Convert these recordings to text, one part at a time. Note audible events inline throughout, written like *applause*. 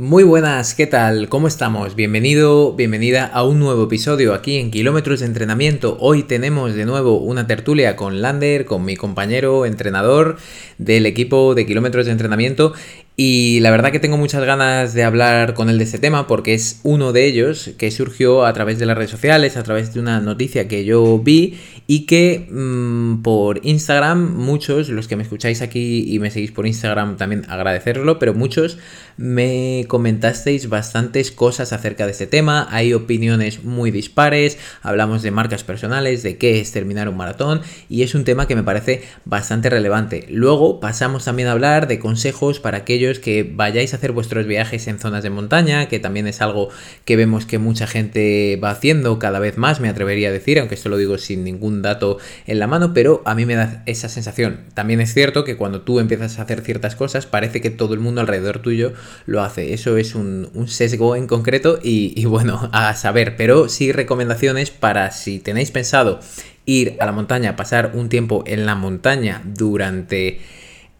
Muy buenas, ¿qué tal? ¿Cómo estamos? Bienvenido, bienvenida a un nuevo episodio aquí en Kilómetros de Entrenamiento. Hoy tenemos de nuevo una tertulia con Lander, con mi compañero entrenador del equipo de Kilómetros de Entrenamiento y la verdad que tengo muchas ganas de hablar con él de este tema porque es uno de ellos que surgió a través de las redes sociales, a través de una noticia que yo vi y que mmm, por Instagram muchos, los que me escucháis aquí y me seguís por Instagram también agradecerlo, pero muchos me comentasteis bastantes cosas acerca de este tema, hay opiniones muy dispares, hablamos de marcas personales, de qué es terminar un maratón y es un tema que me parece bastante relevante. Luego pasamos también a hablar de consejos para que vayáis a hacer vuestros viajes en zonas de montaña, que también es algo que vemos que mucha gente va haciendo cada vez más, me atrevería a decir, aunque esto lo digo sin ningún dato en la mano, pero a mí me da esa sensación. También es cierto que cuando tú empiezas a hacer ciertas cosas, parece que todo el mundo alrededor tuyo lo hace. Eso es un, un sesgo en concreto y, y bueno, *laughs* a saber, pero sí recomendaciones para si tenéis pensado ir a la montaña, pasar un tiempo en la montaña durante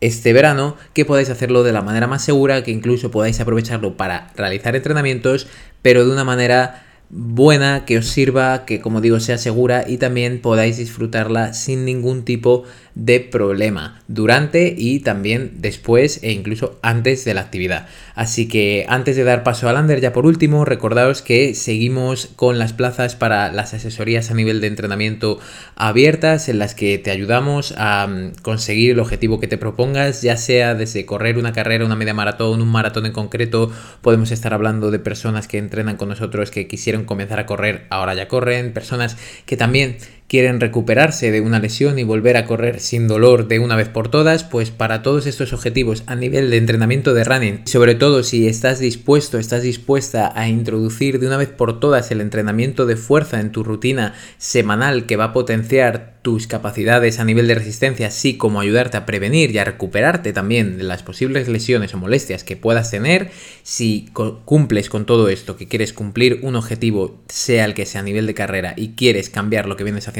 este verano, que podáis hacerlo de la manera más segura, que incluso podáis aprovecharlo para realizar entrenamientos, pero de una manera buena, que os sirva, que como digo sea segura y también podáis disfrutarla sin ningún tipo de problema durante y también después e incluso antes de la actividad. Así que antes de dar paso a Lander, ya por último, recordaos que seguimos con las plazas para las asesorías a nivel de entrenamiento abiertas en las que te ayudamos a mm, conseguir el objetivo que te propongas, ya sea desde correr una carrera, una media maratón, un maratón en concreto, podemos estar hablando de personas que entrenan con nosotros que quisieron comenzar a correr, ahora ya corren, personas que también quieren recuperarse de una lesión y volver a correr sin dolor de una vez por todas, pues para todos estos objetivos a nivel de entrenamiento de running, sobre todo si estás dispuesto, estás dispuesta a introducir de una vez por todas el entrenamiento de fuerza en tu rutina semanal que va a potenciar tus capacidades a nivel de resistencia, así como ayudarte a prevenir y a recuperarte también de las posibles lesiones o molestias que puedas tener, si cumples con todo esto, que quieres cumplir un objetivo, sea el que sea a nivel de carrera, y quieres cambiar lo que vienes haciendo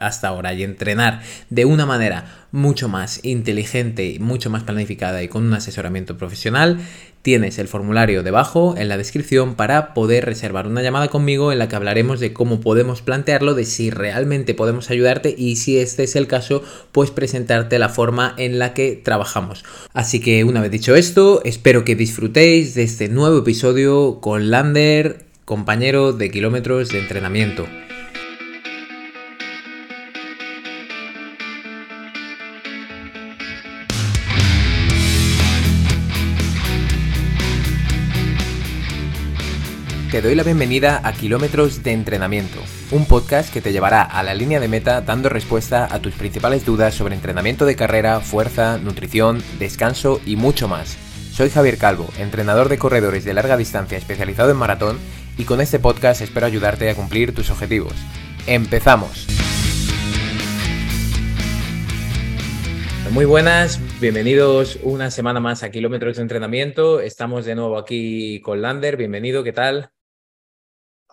hasta ahora y entrenar de una manera mucho más inteligente, mucho más planificada y con un asesoramiento profesional, tienes el formulario debajo en la descripción para poder reservar una llamada conmigo en la que hablaremos de cómo podemos plantearlo, de si realmente podemos ayudarte y si este es el caso, pues presentarte la forma en la que trabajamos. Así que una vez dicho esto, espero que disfrutéis de este nuevo episodio con Lander, compañero de kilómetros de entrenamiento. Te doy la bienvenida a Kilómetros de Entrenamiento, un podcast que te llevará a la línea de meta dando respuesta a tus principales dudas sobre entrenamiento de carrera, fuerza, nutrición, descanso y mucho más. Soy Javier Calvo, entrenador de corredores de larga distancia especializado en maratón y con este podcast espero ayudarte a cumplir tus objetivos. ¡Empezamos! Muy buenas, bienvenidos una semana más a Kilómetros de Entrenamiento. Estamos de nuevo aquí con Lander. Bienvenido, ¿qué tal?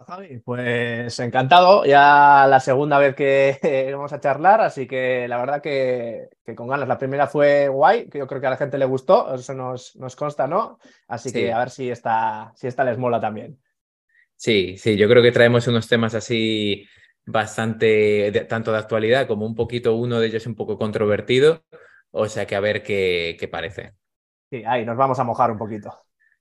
Javi, pues encantado, ya la segunda vez que *laughs* vamos a charlar, así que la verdad que, con ganas. La primera fue guay, que yo creo que a la gente le gustó, eso nos, nos consta, ¿no? Así que a ver si esta, si esta les mola también. Sí, sí, yo creo que traemos unos temas así bastante, tanto de actualidad como un poquito, uno de ellos un poco controvertido, o sea que a ver qué, qué parece. Sí, ahí nos vamos a mojar un poquito.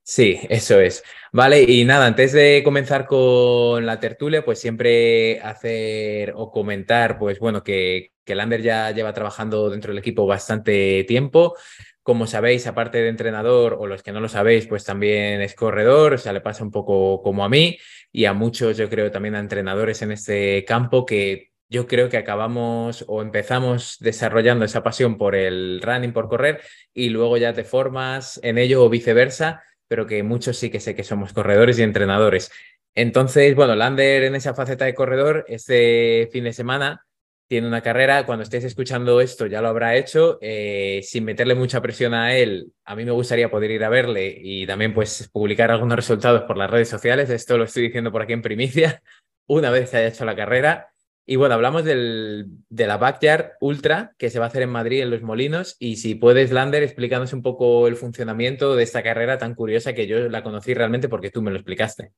Sí, eso es. Vale, y nada, antes de comenzar con la tertulia, pues siempre hacer o comentar, pues bueno, que, que Lander ya lleva trabajando dentro del equipo bastante tiempo. Como sabéis, aparte de entrenador, o los que no lo sabéis, pues también es corredor, o sea, le pasa un poco como a mí y a muchos, yo creo, también a entrenadores en este campo que yo creo que acabamos o empezamos desarrollando esa pasión por el running, por correr, y luego ya te formas en ello o viceversa pero que muchos sí que sé que somos corredores y entrenadores. Entonces, bueno, Lander en esa faceta de corredor, este fin de semana tiene una carrera, cuando estéis escuchando esto ya lo habrá hecho, eh, sin meterle mucha presión a él, a mí me gustaría poder ir a verle y también pues publicar algunos resultados por las redes sociales, esto lo estoy diciendo por aquí en primicia, *laughs* una vez que haya hecho la carrera, Y bueno, hablamos del, de la Backyard Ultra que se va a hacer en Madrid, en Los Molinos. Y si puedes, Lander, explícanos un poco el funcionamiento de esta carrera tan curiosa que yo la conocí realmente porque tú me lo explicaste.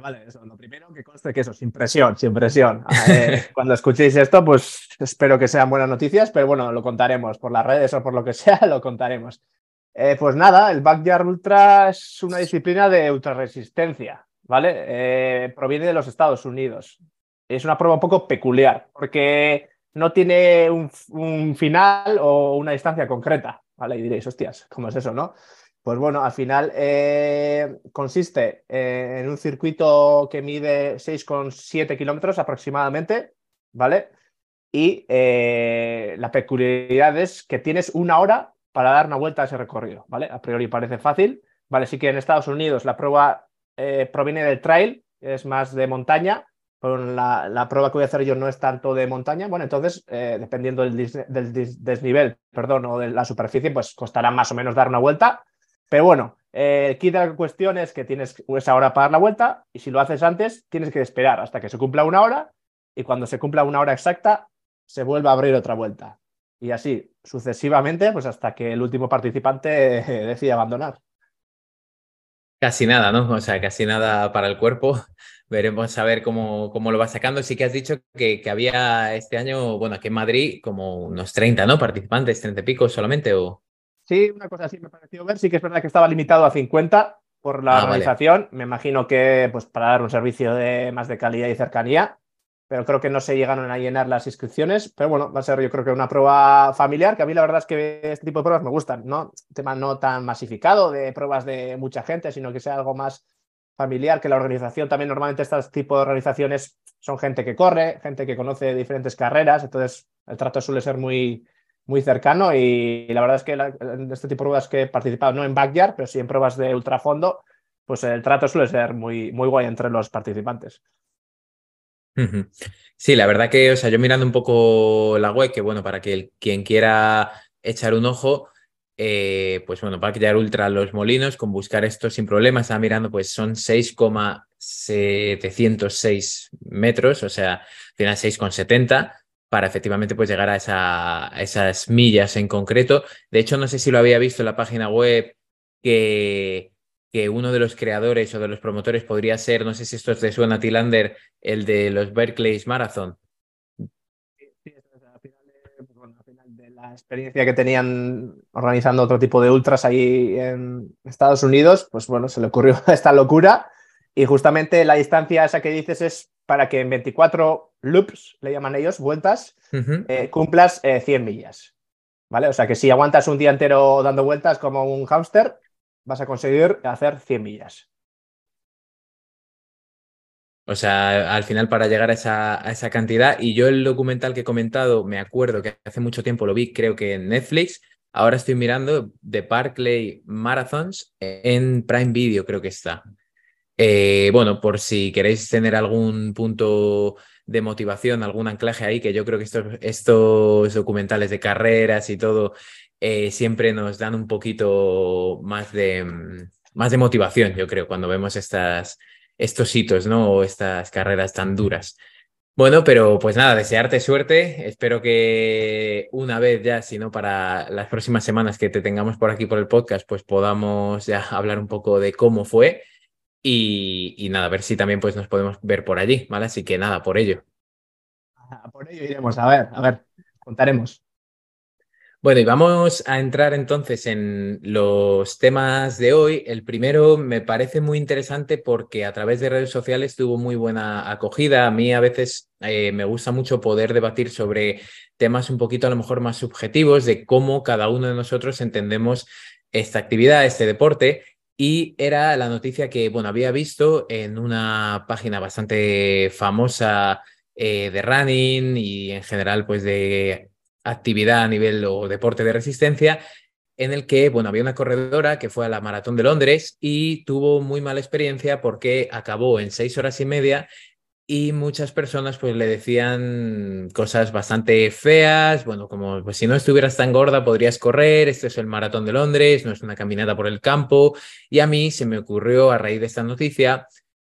Vale, eso. Lo primero que conste que eso, sin presión, sin presión. *laughs* cuando escuchéis esto, pues espero que sean buenas noticias, pero bueno, lo contaremos por las redes o por lo que sea, *laughs* lo contaremos. Eh, pues nada, el Backyard Ultra es una disciplina de ultraresistencia, ¿vale? Eh, proviene de los Estados Unidos. Es una prueba un poco peculiar, porque no tiene un, final o una distancia concreta, ¿vale? Y diréis, hostias, ¿cómo es eso, no? Pues bueno, al final eh, consiste en un circuito que mide 6,7 kilómetros aproximadamente, ¿vale? Y la peculiaridad es que tienes una hora para dar una vuelta a ese recorrido, ¿vale? A priori parece fácil, ¿vale? Sí que en Estados Unidos la prueba eh, proviene del trail, es más de montaña, pero la, prueba que voy a hacer yo no es tanto de montaña, bueno, entonces, eh, dependiendo del, desnivel, perdón, o de la superficie, pues costará más o menos dar una vuelta, pero bueno, eh, el kit de la cuestión es que tienes esa hora para dar la vuelta y si lo haces antes, tienes que esperar hasta que se cumpla una hora y cuando se cumpla una hora exacta, se vuelve a abrir otra vuelta y así sucesivamente, pues hasta que el último participante decide abandonar. Casi nada, ¿no? O sea, casi nada para el cuerpo. Veremos a ver cómo, cómo lo va sacando. Sí que has dicho que, que, había este año, bueno, aquí en Madrid, como unos 30, ¿no? Participantes, 30 y pico solamente, ¿o? Sí, una cosa así me pareció ver. Sí que es verdad que estaba limitado a 50 por la ah, organización. Me imagino que, pues, para dar un servicio de más de calidad y cercanía pero creo que no se llegaron a llenar las inscripciones. Pero bueno, va a ser yo creo que una prueba familiar, que a mí la verdad es que este tipo de pruebas me gustan, ¿no? tema no tan masificado de pruebas de mucha gente, sino que sea algo más familiar, que la organización también normalmente este tipo de organizaciones son gente que corre, gente que conoce diferentes carreras, entonces el trato suele ser muy, muy cercano y la verdad es que este tipo de pruebas que he participado, no en backyard, pero sí en pruebas de ultrafondo, pues el trato suele ser muy, muy guay entre los participantes. Sí, la verdad que, o sea, yo mirando un poco la web, que bueno, para que quien quiera echar un ojo, eh, pues bueno, para quedar ultra los molinos, con buscar esto sin problemas, estaba mirando, pues son 6,706 metros, o sea, al final 6,70 para efectivamente pues llegar a, esa, a esas millas en concreto. De hecho, no sé si lo había visto en la página web que que uno de los creadores o de los promotores podría ser, no sé si esto te suena Tilander, el de los Berkeley Marathon. Sí, al final, de la experiencia que tenían organizando otro tipo de ultras ahí en Estados Unidos, pues bueno, se le ocurrió *laughs* esta locura y justamente la distancia esa que dices es para que en 24 loops, le llaman ellos, vueltas, eh, cumplas 100 eh, millas. ¿Vale? O sea que si aguantas un día entero dando vueltas como un hámster, vas a conseguir hacer 100 millas. O sea, al final para llegar a esa, a esa, cantidad, y yo el documental que he comentado, me acuerdo que hace mucho tiempo lo vi, creo que en Netflix, ahora estoy mirando The Barclay Marathons en Prime Video, creo que está. Eh, bueno, por si queréis tener algún punto de motivación, algún anclaje ahí, que yo creo que estos, estos documentales de carreras y todo eh, siempre nos dan un poquito más de, mm, más de motivación, yo creo, cuando vemos estas, estos hitos, ¿no? O estas carreras tan duras. Bueno, pero pues nada, desearte suerte. Espero que una vez ya, si no para las próximas semanas que te tengamos por aquí por el podcast, pues podamos ya *laughs* hablar un poco de cómo fue y, y nada, a ver si también pues nos podemos ver por allí, ¿vale? Así que nada, por ello. *laughs* Por ello iremos, a ver, a ver, contaremos. Bueno, y vamos a entrar entonces en los temas de hoy. El primero me parece muy interesante porque a través de redes sociales tuvo muy buena acogida. A mí a veces eh, me gusta mucho poder debatir sobre temas un poquito a lo mejor más subjetivos de cómo cada uno de nosotros entendemos esta actividad, este deporte. Y era la noticia que, bueno, había visto en una página bastante famosa eh, de running y en general, pues de actividad a nivel o deporte de resistencia en el que, bueno, había una corredora que fue a la Maratón de Londres y tuvo muy mala experiencia porque acabó en seis horas y media y muchas personas pues le decían cosas bastante feas, bueno, como pues si no estuvieras tan gorda podrías correr, este es el Maratón de Londres, no es una caminata por el campo y a mí se me ocurrió a raíz de esta noticia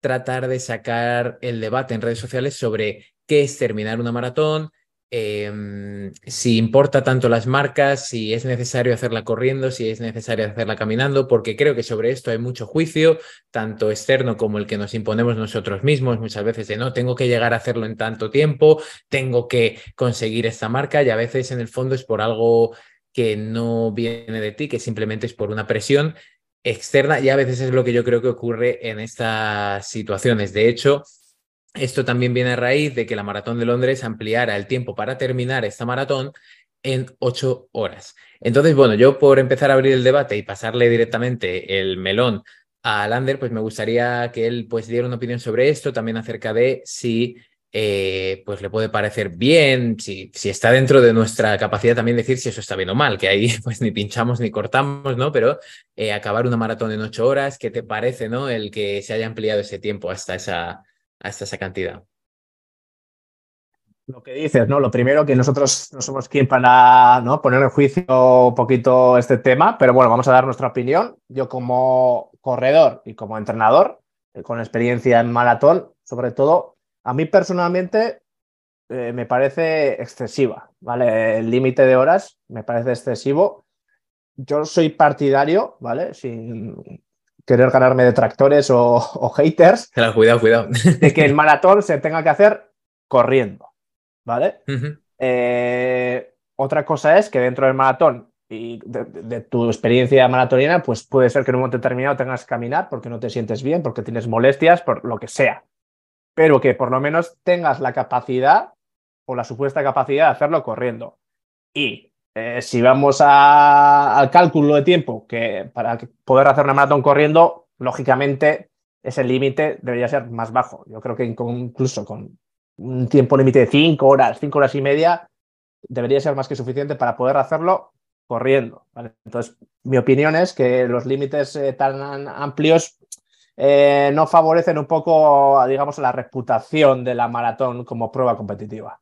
tratar de sacar el debate en redes sociales sobre qué es terminar una maratón, Em, si importa tanto las marcas, si es necesario hacerla corriendo, si es necesario hacerla caminando, porque creo que sobre esto hay mucho juicio, tanto externo como el que nos imponemos nosotros mismos, muchas veces de no, tengo que llegar a hacerlo en tanto tiempo, tengo que conseguir esta marca y a veces en el fondo es por algo que no viene de ti, que simplemente es por una presión externa y a veces es lo que yo creo que ocurre en estas situaciones. De hecho, esto también viene a raíz de que la Maratón de Londres ampliara el tiempo para terminar esta maratón en ocho horas. Entonces, bueno, yo por empezar a abrir el debate y pasarle directamente el melón a Lander, pues me gustaría que él pues diera una opinión sobre esto, también acerca de si eh, pues le puede parecer bien, si, si está dentro de nuestra capacidad también decir si eso está bien o mal, que ahí *laughs* pues ni pinchamos ni cortamos, ¿no? Pero eh, acabar una maratón en ocho horas, ¿qué te parece, ¿no? El que se haya ampliado ese tiempo hasta esa, hasta esa cantidad. Lo que dices, ¿no? Lo primero que nosotros no somos quien para ¿no? poner en juicio un poquito este tema, pero bueno, vamos a dar nuestra opinión. Yo como corredor y como entrenador, eh, con experiencia en maratón, sobre todo, a mí personalmente eh, me parece excesiva, ¿vale? El límite de horas me parece excesivo. Yo soy partidario, ¿vale? Sin querer ganarme detractores o, o haters. cuidado, cuidado. de que el *laughs* maratón se tenga que hacer corriendo, ¿vale? Eh, otra cosa es que dentro del maratón y de, tu experiencia maratonina, pues puede ser que en un momento determinado tengas que caminar porque no te sientes bien, porque tienes molestias, por lo que sea. Pero que por lo menos tengas la capacidad o la supuesta capacidad de hacerlo corriendo. Y eh, si vamos al cálculo de tiempo, que para poder hacer una maratón corriendo, lógicamente ese límite debería ser más bajo. Yo creo que incluso con un tiempo límite de cinco horas, cinco horas y media, debería ser más que suficiente para poder hacerlo corriendo. Entonces, mi opinión es que los límites eh, tan amplios eh, no favorecen un poco, digamos, la reputación de la maratón como prueba competitiva.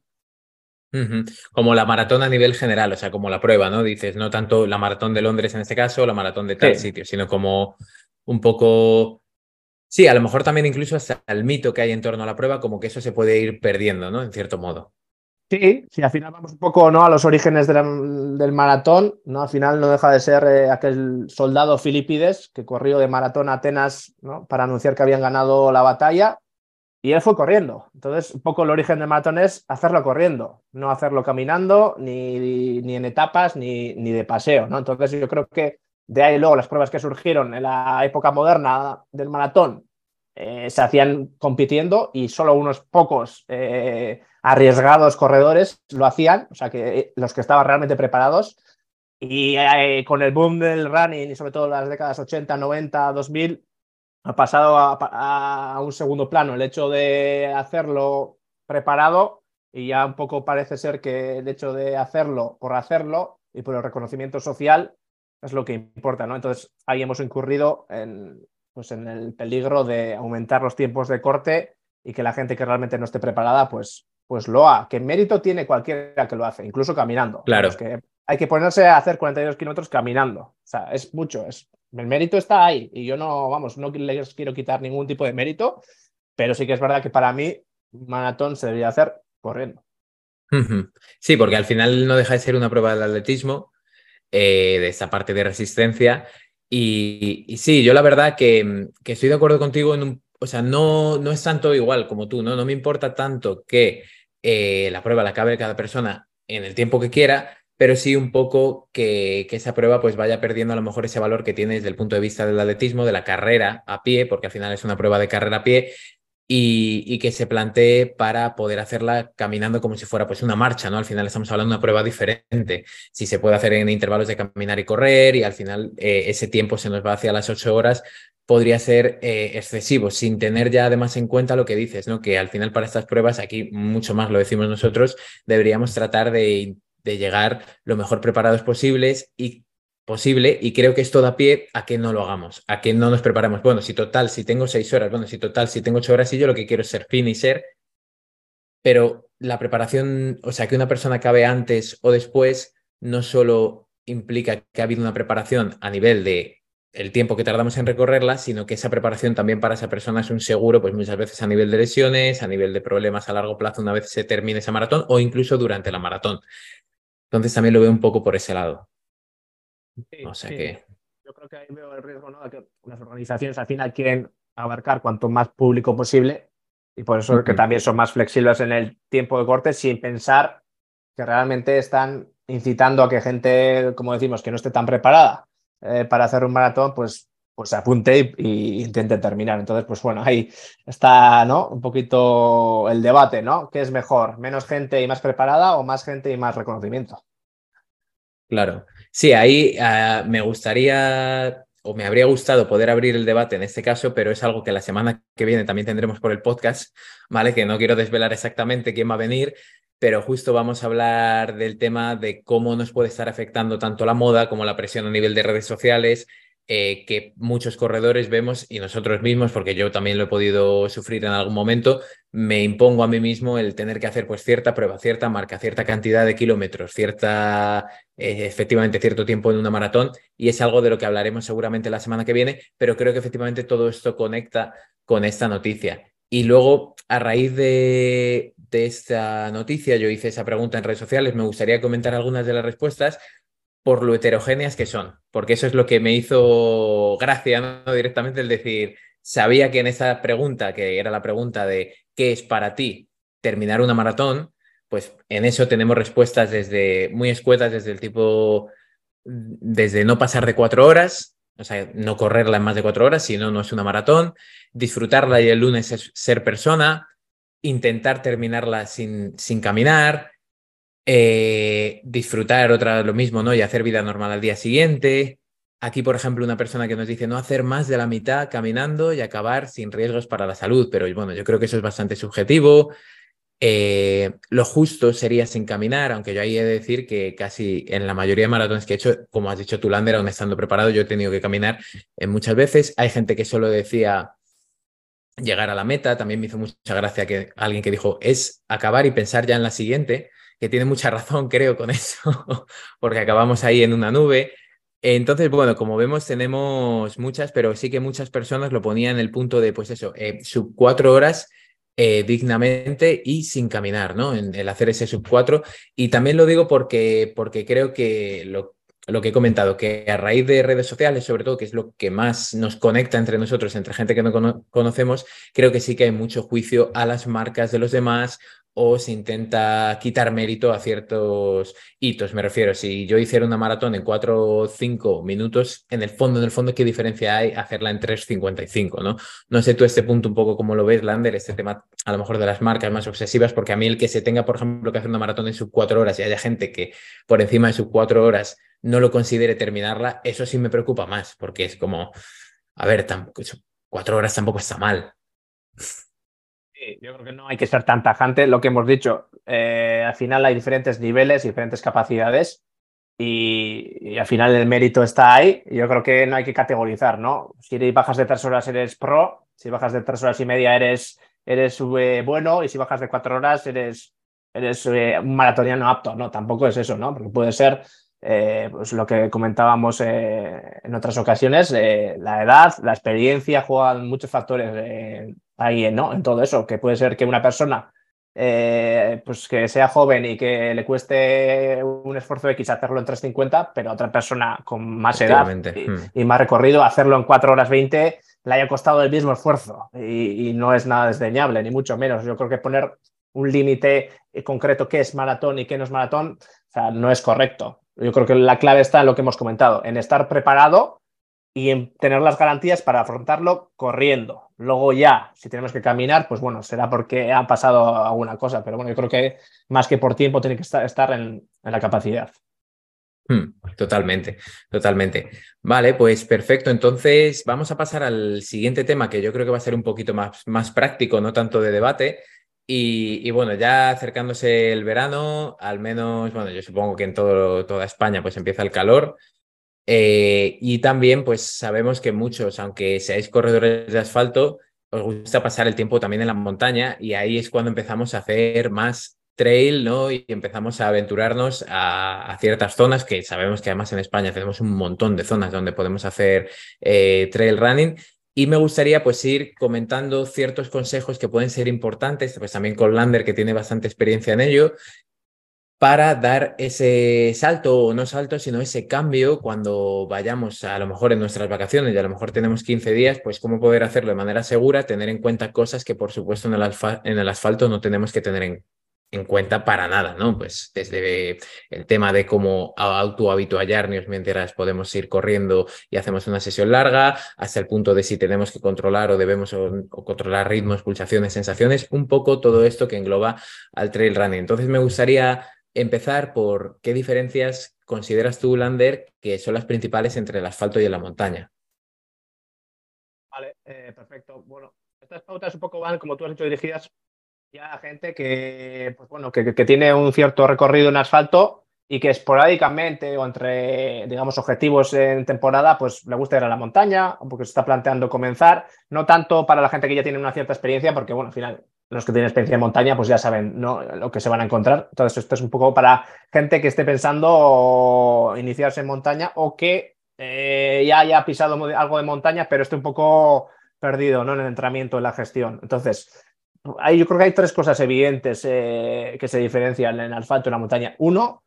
Como la maratón a nivel general, o sea, como la prueba, ¿no? Dices, no tanto la maratón de Londres en este caso, la maratón de tal sitio, sino como un poco. Sí, a lo mejor también incluso hasta el mito que hay en torno a la prueba, como que eso se puede ir perdiendo, ¿no? En cierto modo. Sí, sí, al final vamos un poco ¿no? a los orígenes del maratón, ¿no? Al final no deja de ser eh, aquel soldado Filipides que corrió de maratón a Atenas ¿no? para anunciar que habían ganado la batalla y él fue corriendo. Entonces, un poco el origen del maratón es hacerlo corriendo, no hacerlo caminando, ni, ni en etapas, ni, ni, de paseo. ¿no? Entonces, yo creo que de ahí luego las pruebas que surgieron en la época moderna del maratón eh, se hacían compitiendo y solo unos pocos eh, arriesgados corredores lo hacían, o sea, que eh, los que estaban realmente preparados. Y con el boom del running y sobre todo las décadas 80, 90, 2000, ha pasado a, un segundo plano el hecho de hacerlo preparado y ya un poco parece ser que el hecho de hacerlo por hacerlo y por el reconocimiento social es lo que importa, ¿no? Entonces ahí hemos incurrido en, pues en el peligro de aumentar los tiempos de corte y que la gente que realmente no esté preparada, pues, pues lo haga. Que mérito tiene cualquiera que lo hace, incluso caminando. Claro. que hay que ponerse a hacer 42 kilómetros caminando. O sea, es mucho, es el mérito está ahí y yo no, vamos, no les quiero quitar ningún tipo de mérito, pero sí que es verdad que para mí maratón se debería hacer corriendo. Sí, porque al final no deja de ser una prueba del atletismo, eh, de esa parte de resistencia. Y, sí, yo la verdad que, estoy de acuerdo contigo en o sea, no, no es tanto igual como tú, ¿no? No me importa tanto que eh, la prueba la acabe cada persona en el tiempo que quiera, pero sí un poco que, esa prueba pues vaya perdiendo a lo mejor ese valor que tiene desde el punto de vista del atletismo, de la carrera a pie, porque al final es una prueba de carrera a pie, y, que se plantee para poder hacerla caminando como si fuera pues una marcha, ¿no? Al final estamos hablando de una prueba diferente. Si se puede hacer en intervalos de caminar y correr y al final eh, ese tiempo se nos va hacia las ocho horas, podría ser eh, excesivo, sin tener ya además en cuenta lo que dices, ¿no? Que al final para estas pruebas, aquí mucho más lo decimos nosotros, deberíamos tratar de de llegar lo mejor preparados posibles y posible y creo que esto da pie a que no lo hagamos, a que no nos preparemos. Bueno, si total, si tengo seis horas, bueno, si total, si tengo ocho horas y yo lo que quiero es ser finisher, pero la preparación, o sea, que una persona acabe antes o después, no solo implica que ha habido una preparación a nivel de el tiempo que tardamos en recorrerla, sino que esa preparación también para esa persona es un seguro, pues muchas veces a nivel de lesiones, a nivel de problemas a largo plazo una vez se termine esa maratón o incluso durante la maratón. Entonces también lo veo un poco por ese lado. o sea que... Yo creo que ahí veo el riesgo, ¿no? De que las organizaciones al final quieren abarcar cuanto más público posible y por eso que también son más flexibles en el tiempo de corte sin pensar que realmente están incitando a que gente, como decimos, que no esté tan preparada eh, para hacer un maratón, pues, pues apunte y, intente terminar. Entonces, pues bueno, ahí está, ¿no? Un poquito el debate, ¿no? ¿Qué es mejor? ¿Menos gente y más preparada o más gente y más reconocimiento? Claro. Sí, ahí ah, me gustaría o me habría gustado poder abrir el debate en este caso, pero es algo que la semana que viene también tendremos por el podcast, ¿vale? Que no quiero desvelar exactamente quién va a venir, pero justo vamos a hablar del tema de cómo nos puede estar afectando tanto la moda como la presión a nivel de redes sociales, eh, que muchos corredores vemos y nosotros mismos, porque yo también lo he podido sufrir en algún momento, me impongo a mí mismo el tener que hacer pues cierta prueba, cierta marca, cierta cantidad de kilómetros, cierta, eh, efectivamente, cierto tiempo en una maratón y es algo de lo que hablaremos seguramente la semana que viene, pero creo que efectivamente todo esto conecta con esta noticia. Y luego, a raíz de, de esta noticia, yo hice esa pregunta en redes sociales, me gustaría comentar algunas de las respuestas por lo heterogéneas que son, porque eso es lo que me hizo gracia ¿no? directamente el decir, sabía que en esa pregunta, que era la pregunta de ¿qué es para ti terminar una maratón? Pues en eso tenemos respuestas desde muy escuetas, desde el tipo, desde no pasar de cuatro horas, o sea, no correrla en más de cuatro horas, si no, no es una maratón, disfrutarla y el lunes es ser persona, intentar terminarla sin, sin caminar, eh, disfrutar otra lo mismo, ¿no? Y hacer vida normal al día siguiente. Aquí, por ejemplo, una persona que nos dice no hacer más de la mitad caminando y acabar sin riesgos para la salud, pero bueno, yo creo que eso es bastante subjetivo. Eh, lo justo sería sin caminar, aunque yo ahí he de decir que casi en la mayoría de maratones que he hecho, como has dicho tú, Lander, aún estando preparado, yo he tenido que caminar muchas veces. Hay gente que solo decía llegar a la meta. También me hizo mucha gracia que alguien que dijo es acabar y pensar ya en la siguiente, que tiene mucha *laughs* razón, creo, con eso, porque acabamos ahí en una nube. Entonces, bueno, como vemos, tenemos muchas, pero sí que muchas personas lo ponían en el punto de, pues eso, eh, sub cuatro horas eh, dignamente y sin caminar, ¿no? En el hacer ese sub cuatro. Y también lo digo porque, porque creo que lo, lo que he comentado, que a raíz de redes sociales, sobre todo, que es lo que más nos conecta entre nosotros, entre gente que no conocemos, creo que sí que hay mucho juicio a las marcas de los demás o se intenta quitar mérito a ciertos hitos. Me refiero, si yo hiciera una maratón en 4 o 5 minutos, en el fondo, en el fondo, ¿qué diferencia hay hacerla en 3.55? ¿no? no sé tú este punto un poco cómo lo ves, Lander, este tema a lo mejor de las marcas más obsesivas, porque a mí el que se tenga, por ejemplo, que hacer una maratón en sub 4 horas y haya gente que por encima de sub 4 horas no lo considere terminarla, eso sí me preocupa más, porque es como, a ver, tampoco, 4 horas tampoco está mal yo creo que no hay que ser tan tajante. Lo que hemos dicho, eh, al final hay diferentes niveles, diferentes capacidades y, al final el mérito está ahí. Yo creo que no hay que categorizar, ¿no? Si bajas de tres horas eres pro, si bajas de tres horas y media eres, eres eh, bueno y si bajas de cuatro horas eres, eres eh, un maratoniano apto. No, tampoco es eso, ¿no? Porque puede ser pues lo que comentábamos en otras ocasiones, la edad, la experiencia juegan muchos factores ahí ¿no? en todo eso, que puede ser que una persona eh, pues que sea joven y que le cueste un esfuerzo X hacerlo en 3.50, pero a otra persona con más edad hmm. y, más recorrido, hacerlo en 4 horas 20 le haya costado el mismo esfuerzo y, no es nada desdeñable, ni mucho menos. Yo creo que poner un límite concreto qué es maratón y qué no es maratón, o sea, no es correcto. Yo creo que la clave está en lo que hemos comentado, en estar preparado y en tener las garantías para afrontarlo corriendo. Luego ya, si tenemos que caminar, pues bueno, será porque ha pasado alguna cosa, pero bueno, yo creo que más que por tiempo tiene que estar, en, la capacidad. Hmm, totalmente, totalmente. Vale, pues perfecto. Entonces vamos a pasar al siguiente tema que yo creo que va a ser un poquito más, más práctico, no tanto de debate. Y, bueno, ya acercándose el verano, al menos, bueno, yo supongo que en toda España pues empieza el calor. Eh, y también, pues sabemos que muchos, aunque seáis corredores de asfalto, os gusta pasar el tiempo también en la montaña y ahí es cuando empezamos a hacer más trail, ¿no? Y empezamos a aventurarnos a, ciertas zonas que sabemos que además en España tenemos un montón de zonas donde podemos hacer eh, trail running. Y me gustaría pues ir comentando ciertos consejos que pueden ser importantes, pues también con Lander que tiene bastante experiencia en ello, para dar ese salto o no salto, sino ese cambio cuando vayamos a lo mejor en nuestras vacaciones. Y a lo mejor tenemos 15 días, pues cómo poder hacerlo de manera segura, tener en cuenta cosas que por supuesto en el, en el asfalto no tenemos que tener en, en cuenta para nada, ¿no? Pues desde el tema de cómo autohabituallarnos mientras podemos ir corriendo y hacemos una sesión larga, hasta el punto de si tenemos que controlar o debemos controlar ritmos, pulsaciones, sensaciones, un poco todo esto que engloba al trail running. Entonces me gustaría empezar por qué diferencias consideras tú, Lander, que son las principales entre el asfalto y la montaña. Vale, eh, perfecto. Bueno, estas pautas un poco van, como tú has dicho, dirigidas ya gente que, pues bueno, que, tiene un cierto recorrido en asfalto y que esporádicamente o entre, digamos, objetivos en temporada, pues le gusta ir a la montaña o porque se está planteando comenzar. No tanto para la gente que ya tiene una cierta experiencia, porque, bueno, al final los que tienen experiencia en montaña, pues ya saben ¿no? lo que se van a encontrar. Entonces, esto es un poco para gente que esté pensando iniciarse en montaña o que eh, ya haya pisado algo de montaña, pero esté un poco perdido ¿no? en el entrenamiento, en la gestión. Entonces, ahí yo creo que hay tres cosas evidentes eh, que se diferencian en el asfalto y en la montaña. Uno,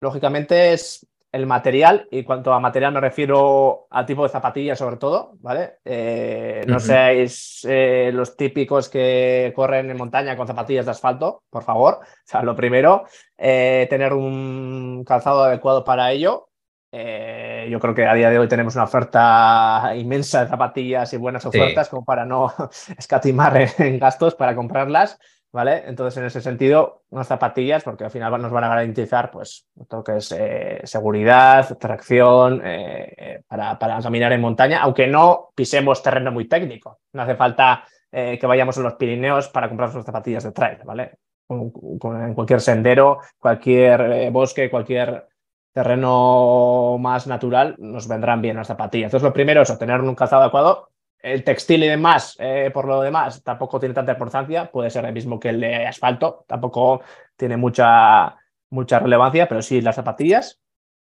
lógicamente, es el material, y cuanto a material me refiero al tipo de zapatillas sobre todo, ¿vale? Eh, no seáis eh, los típicos que corren en montaña con zapatillas de asfalto, por favor. O sea, lo primero, eh, tener un calzado adecuado para ello. Yo creo que a día de hoy tenemos una oferta inmensa de zapatillas y buenas ofertas como para no *laughs* escatimar en gastos para comprarlas. ¿vale? Entonces, en ese sentido, unas zapatillas, porque al final nos van a garantizar, pues, todo que es eh, seguridad, tracción, eh, eh, para, para, caminar en montaña, aunque no pisemos terreno muy técnico. No hace falta que vayamos a los Pirineos para comprar unas zapatillas de trail, ¿vale? en cualquier sendero, cualquier bosque, cualquier terreno más natural, nos vendrán bien las zapatillas. Entonces, lo primero es obtener un calzado adecuado. El textil y demás, eh, por lo demás, tampoco tiene tanta importancia, puede ser el mismo que el de asfalto, tampoco tiene mucha, mucha relevancia, pero sí las zapatillas.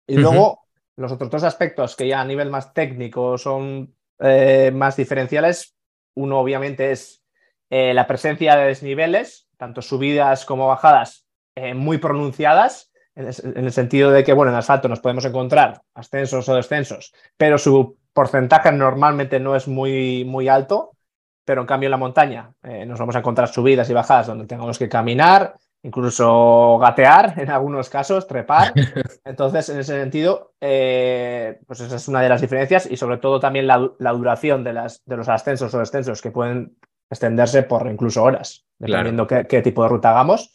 Y luego, los otros dos aspectos que ya a nivel más técnico son eh, más diferenciales, uno obviamente es eh, la presencia de desniveles, tanto subidas como bajadas, muy pronunciadas, en el, sentido de que, bueno, en asfalto nos podemos encontrar ascensos o descensos, pero su porcentaje normalmente no es muy, muy alto, pero en cambio en la montaña eh, nos vamos a encontrar subidas y bajadas donde tengamos que caminar, incluso gatear *laughs* en algunos casos, trepar. *laughs* Entonces, en ese sentido, eh, pues esa es una de las diferencias y sobre todo también la, duración de, las, de los ascensos o descensos que pueden extenderse por incluso horas, dependiendo qué, tipo de ruta hagamos.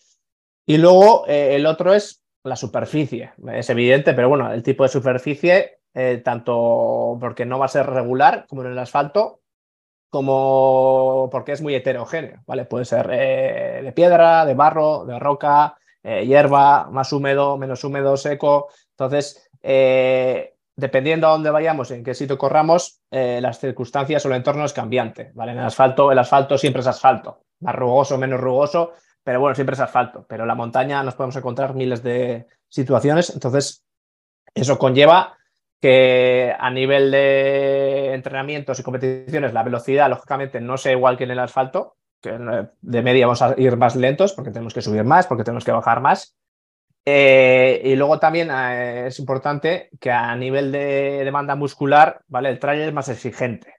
Y luego eh, el otro es la superficie. Es evidente, pero bueno, el tipo de superficie eh, tanto porque no va a ser regular como en el asfalto, como porque es muy heterogéneo, ¿vale? Puede ser eh, de piedra, de barro, de roca, eh, hierba, más húmedo, menos húmedo, seco. Entonces, dependiendo a dónde vayamos, en qué sitio corramos, las circunstancias o el entorno es cambiante, ¿vale? En el asfalto, el asfalto siempre es asfalto, más rugoso, menos rugoso, pero bueno, siempre es asfalto. Pero en la montaña nos podemos encontrar miles de situaciones, entonces eso conlleva que a nivel de entrenamientos y competiciones la velocidad, lógicamente, no sea igual que en el asfalto, que de media vamos a ir más lentos porque tenemos que subir más, porque tenemos que bajar más. Eh, y luego también eh, es importante que a nivel de demanda muscular, ¿vale? El trail es más exigente,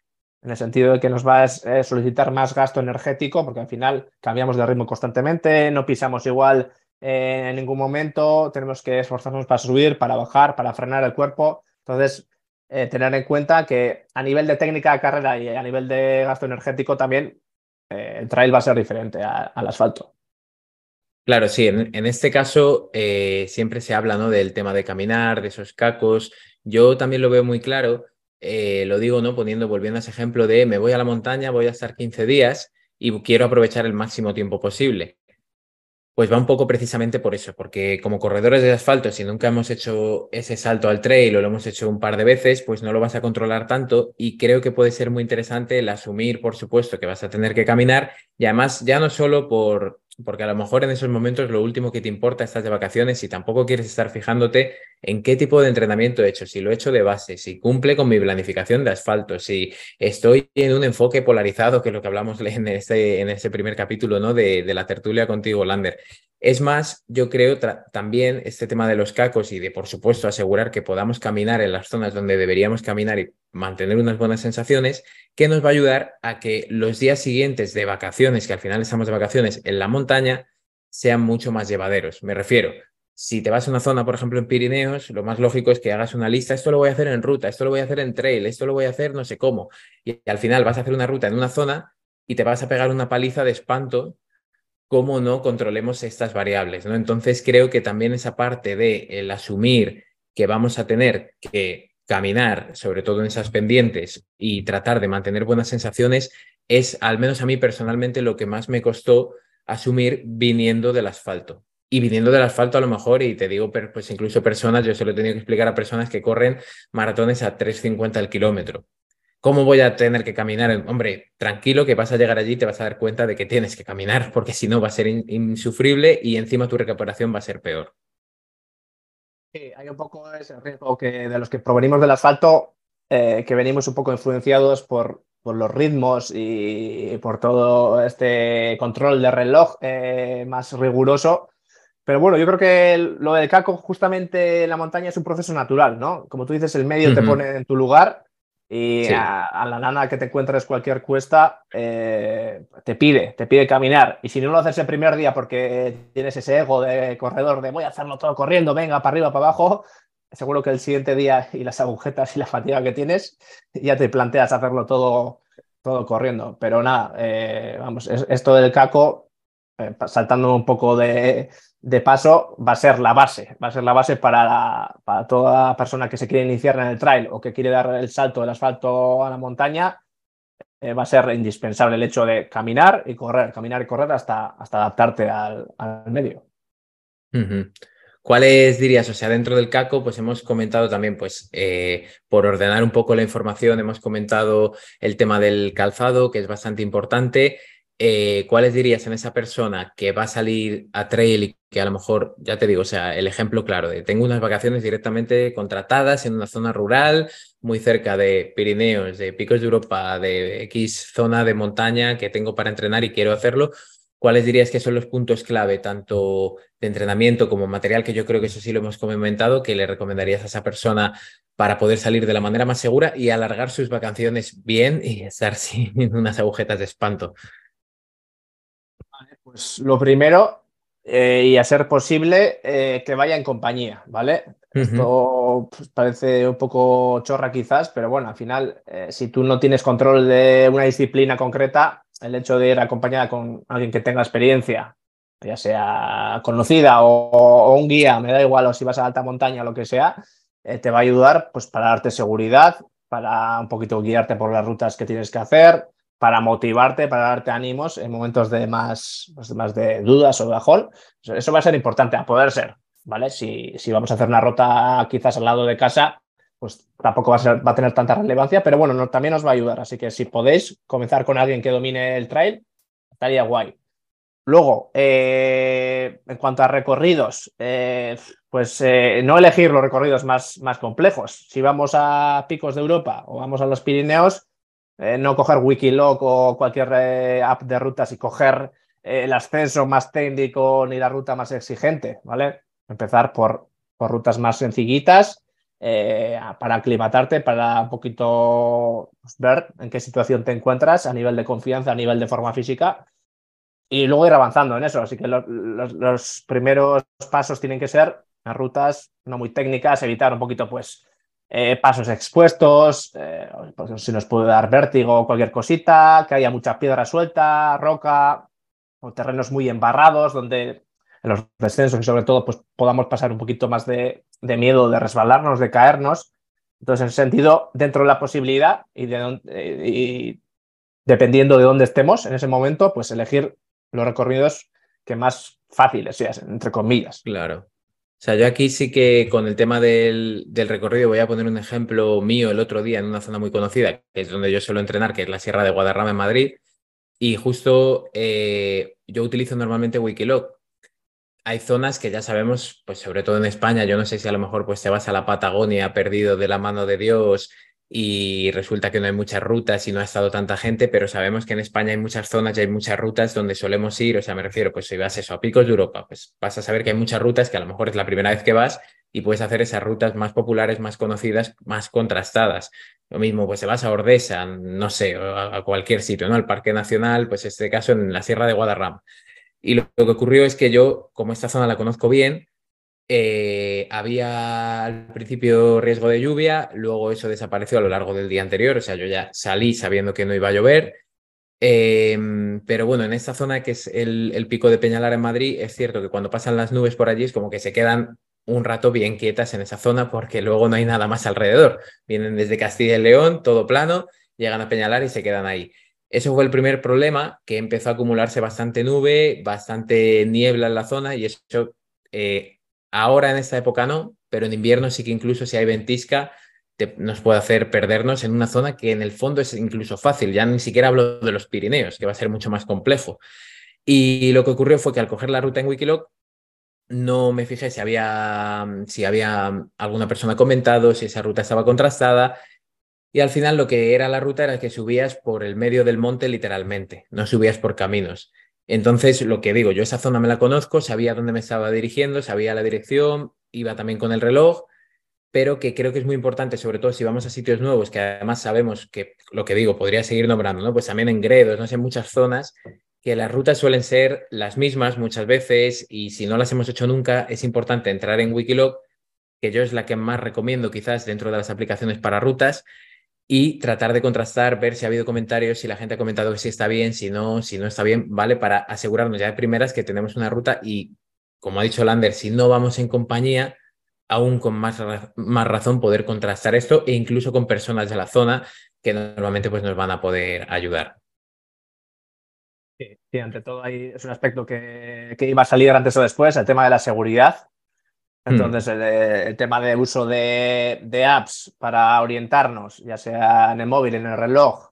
en el sentido de que nos va a eh, solicitar más gasto energético, porque al final cambiamos de ritmo constantemente, no pisamos igual en ningún momento, tenemos que esforzarnos para subir, para bajar, para frenar el cuerpo. Entonces, eh, tener en cuenta que a nivel de técnica de carrera y a nivel de gasto energético también eh, el trail va a ser diferente al asfalto. Claro, sí, en, este caso eh, siempre se habla ¿no? del tema de caminar, de esos cacos. Yo también lo veo muy claro, lo digo, ¿no? Poniendo, volviendo a ese ejemplo de me voy a la montaña, voy a estar 15 días y quiero aprovechar el máximo tiempo posible. Pues va un poco precisamente por eso, porque como corredores de asfalto, si nunca hemos hecho ese salto al trail o lo hemos hecho un par de veces, pues no lo vas a controlar tanto y creo que puede ser muy interesante el asumir, por supuesto, que vas a tener que caminar y además ya no solo por porque a lo mejor en esos momentos lo último que te importa estás de vacaciones y tampoco quieres estar fijándote en qué tipo de entrenamiento he hecho, si lo he hecho de base, si cumple con mi planificación de asfalto, si estoy en un enfoque polarizado, que es lo que hablamos en este, en este primer capítulo ¿no? de, de la tertulia contigo, Lander. Es más, yo creo también este tema de los cacos y de, por supuesto, asegurar que podamos caminar en las zonas donde deberíamos caminar y mantener unas buenas sensaciones, que nos va a ayudar a que los días siguientes de vacaciones, que al final estamos de vacaciones en la montaña, sean mucho más llevaderos. Me refiero, si te vas a una zona, por ejemplo, en Pirineos, lo más lógico es que hagas una lista, esto lo voy a hacer en ruta, esto lo voy a hacer en trail, esto lo voy a hacer no sé cómo. Y al final vas a hacer una ruta en una zona y te vas a pegar una paliza de espanto cómo no controlemos estas variables. ¿no? Entonces creo que también esa parte de el asumir que vamos a tener que caminar, sobre todo en esas pendientes, y tratar de mantener buenas sensaciones, es, al menos a mí personalmente, lo que más me costó asumir viniendo del asfalto. Y viniendo del asfalto a lo mejor, y te digo, pues incluso personas, yo se lo he tenido que explicar a personas que corren maratones a 3.50 al kilómetro. ¿Cómo voy a tener que caminar? Hombre, tranquilo que vas a llegar allí y te vas a dar cuenta de que tienes que caminar, porque si no va a ser insufrible y encima tu recuperación va a ser peor. Sí, hay un poco ese riesgo que de los que provenimos del asfalto, eh, que venimos un poco influenciados por, por, los ritmos y por todo este control de reloj eh, más riguroso. Pero bueno, yo creo que lo del caco justamente en la montaña es un proceso natural, ¿no? Como tú dices, el medio te pone en tu lugar y a, la nana que te encuentres cualquier cuesta, eh, te pide, te pide caminar. Y si no lo haces el primer día porque tienes ese ego de corredor de voy a hacerlo todo corriendo, venga, para arriba, para abajo, seguro que el siguiente día y las agujetas y la fatiga que tienes, ya te planteas hacerlo todo, todo corriendo. Pero nada, eh, vamos, esto del caco, saltando un poco de, paso va a ser la base, va a ser la base para, para toda persona que se quiere iniciar en el trail o que quiere dar el salto del asfalto a la montaña, eh, va a ser indispensable el hecho de caminar y correr, caminar y correr hasta, hasta adaptarte al, medio. ¿Cuáles dirías? O sea, dentro del CACO, pues hemos comentado también, pues, eh, por ordenar un poco la información, hemos comentado el tema del calzado, que es bastante importante. Eh, ¿cuáles dirías en esa persona que va a salir a trail y que a lo mejor, ya te digo, o sea, el ejemplo claro de tengo unas vacaciones directamente contratadas en una zona rural, muy cerca de Pirineos, de Picos de Europa, de X zona de montaña que tengo para entrenar y quiero hacerlo? ¿Cuáles dirías que son los puntos clave, tanto de entrenamiento como material, que yo creo que eso sí lo hemos comentado, que le recomendarías a esa persona para poder salir de la manera más segura y alargar sus vacaciones bien y estar *laughs* sin unas agujetas de espanto? Pues lo primero, eh, y a ser posible, eh, que vaya en compañía, ¿vale? Esto pues, parece un poco chorra quizás, pero bueno, al final, eh, si tú no tienes control de una disciplina concreta, el hecho de ir acompañada con alguien que tenga experiencia, ya sea conocida o, un guía, me da igual, o si vas a alta montaña o lo que sea, te va a ayudar pues para darte seguridad, para un poquito guiarte por las rutas que tienes que hacer, para motivarte, para darte ánimos en momentos de más, pues, más de dudas o de bajón. Eso va a ser importante, a poder ser, ¿vale? Si, vamos a hacer una ruta quizás al lado de casa, pues tampoco va a, ser, va a tener tanta relevancia, pero bueno, también os va a ayudar. Así que si podéis comenzar con alguien que domine el trail, estaría guay. Luego, eh, en cuanto a recorridos, eh, pues eh, no elegir los recorridos más complejos. Si vamos a picos de Europa o vamos a los Pirineos, eh, no coger Wikiloc o cualquier eh, app de rutas y coger eh, el ascenso más técnico ni la ruta más exigente, ¿vale? Empezar por, por rutas más sencillitas para aclimatarte, para un poquito pues, ver en qué situación te encuentras a nivel de confianza, a nivel de forma física y luego ir avanzando en eso. Así que los primeros pasos tienen que ser rutas no muy técnicas, evitar un poquito pues eh, pasos expuestos, eh, pues, si nos puede dar vértigo cualquier cosita, que haya mucha piedra suelta, roca o terrenos muy embarrados donde en los descensos y sobre todo pues podamos pasar un poquito más de, miedo de resbalarnos, de caernos. Entonces, en ese sentido, dentro de la posibilidad y, de, eh, y dependiendo de dónde estemos en ese momento, pues elegir los recorridos que más fáciles sean, entre comillas. Claro. O sea, yo aquí sí que con el tema del, recorrido voy a poner un ejemplo mío el otro día en una zona muy conocida, que es donde yo suelo entrenar, que es la Sierra de Guadarrama en Madrid. y justo eh, yo utilizo normalmente Wikiloc. Hay zonas que ya sabemos, pues sobre todo en España, yo no sé si a lo mejor pues te vas a la Patagonia perdido de la mano de Dios y resulta que no hay muchas rutas y no ha estado tanta gente, pero sabemos que en España hay muchas zonas y hay muchas rutas donde solemos ir, o sea, me refiero, pues si vas eso, a picos de Europa, pues vas a saber que hay muchas rutas que a lo mejor es la primera vez que vas y puedes hacer esas rutas más populares, más conocidas, más contrastadas. Lo mismo, pues se vas a Ordesa, no sé, a, cualquier sitio, ¿no? Al Parque Nacional, pues en este caso en la Sierra de Guadarrama. Y lo, que ocurrió es que yo, como esta zona la conozco bien, eh, había al principio riesgo de lluvia, luego eso desapareció a lo largo del día anterior, o sea, yo ya salí sabiendo que no iba a llover. Em, pero bueno, en esta zona que es el, pico de Peñalar en Madrid, es cierto que cuando pasan las nubes por allí es como que se quedan un rato bien quietas en esa zona porque luego no hay nada más alrededor. Vienen desde Castilla y León, todo plano, llegan a Peñalar y se quedan ahí. Eso fue el primer problema, que empezó a acumularse bastante nube, bastante niebla en la zona y eso eh, ahora en esta época no, pero en invierno sí que incluso si hay ventisca nos puede hacer perdernos en una zona que en el fondo es incluso fácil. Ya ni siquiera hablo de los Pirineos, que va a ser mucho más complejo. Y lo que ocurrió fue que al coger la ruta en Wikiloc no me fijé si había, si había alguna persona comentado, si esa ruta estaba contrastada. Y al final lo que era la ruta era que subías por el medio del monte literalmente, no subías por caminos. Entonces, lo que digo, yo esa zona me la conozco, sabía dónde me estaba dirigiendo, sabía la dirección, iba también con el reloj, pero que creo que es muy importante, sobre todo si vamos a sitios nuevos, que además sabemos que, lo que digo, podría seguir nombrando, ¿no? Pues también en Gredos, no sé, muchas zonas que las rutas suelen ser las mismas muchas veces y si no las hemos hecho nunca, es importante entrar en Wikiloc, que yo es la que más recomiendo quizás dentro de las aplicaciones para rutas, y tratar de contrastar, ver si ha habido comentarios, si la gente ha comentado que sí está bien, si no, si no está bien, ¿vale? Para asegurarnos ya de primeras que tenemos una ruta y, como ha dicho Lander, si no vamos en compañía, aún con más, más razón poder contrastar esto e incluso con personas de la zona que normalmente pues, nos van a poder ayudar. Sí, ante todo ahí es un aspecto que, iba a salir antes o después, el tema de la seguridad. Hmm. Entonces, el, tema de uso de, apps para orientarnos, ya sea en el móvil, en el reloj,